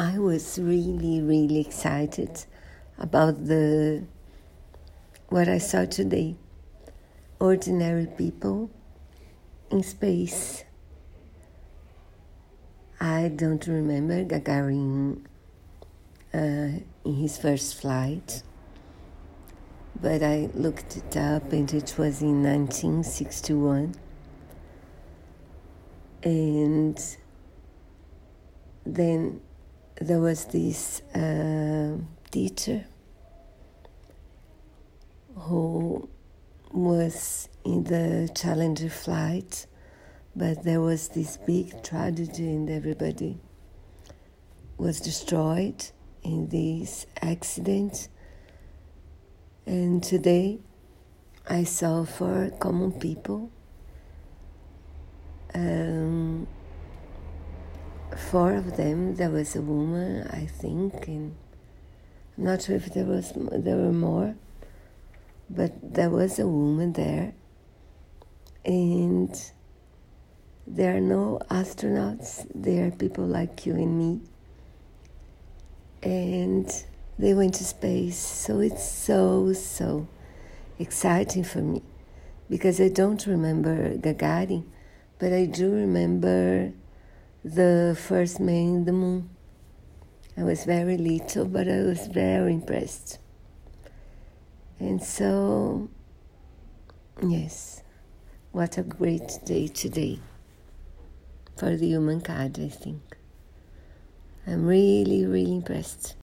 I was really, really excited about the what I saw today. Ordinary people in space. I don't remember Gagarin uh, in his first flight, but I looked it up and it was in 1961. And then there was this uh, teacher who was in the Challenger flight, but there was this big tragedy and everybody was destroyed in this accident. And today I saw for common people. Um, four of them. There was a woman, I think, and I'm not sure if there was there were more, but there was a woman there, and there are no astronauts. There are people like you and me, and they went to space. So it's so so exciting for me because I don't remember Gagarin, but I do remember the first man in the moon. I was very little, but I was very impressed. And so, yes, what a great day today for the humankind, I think. I'm really, really impressed.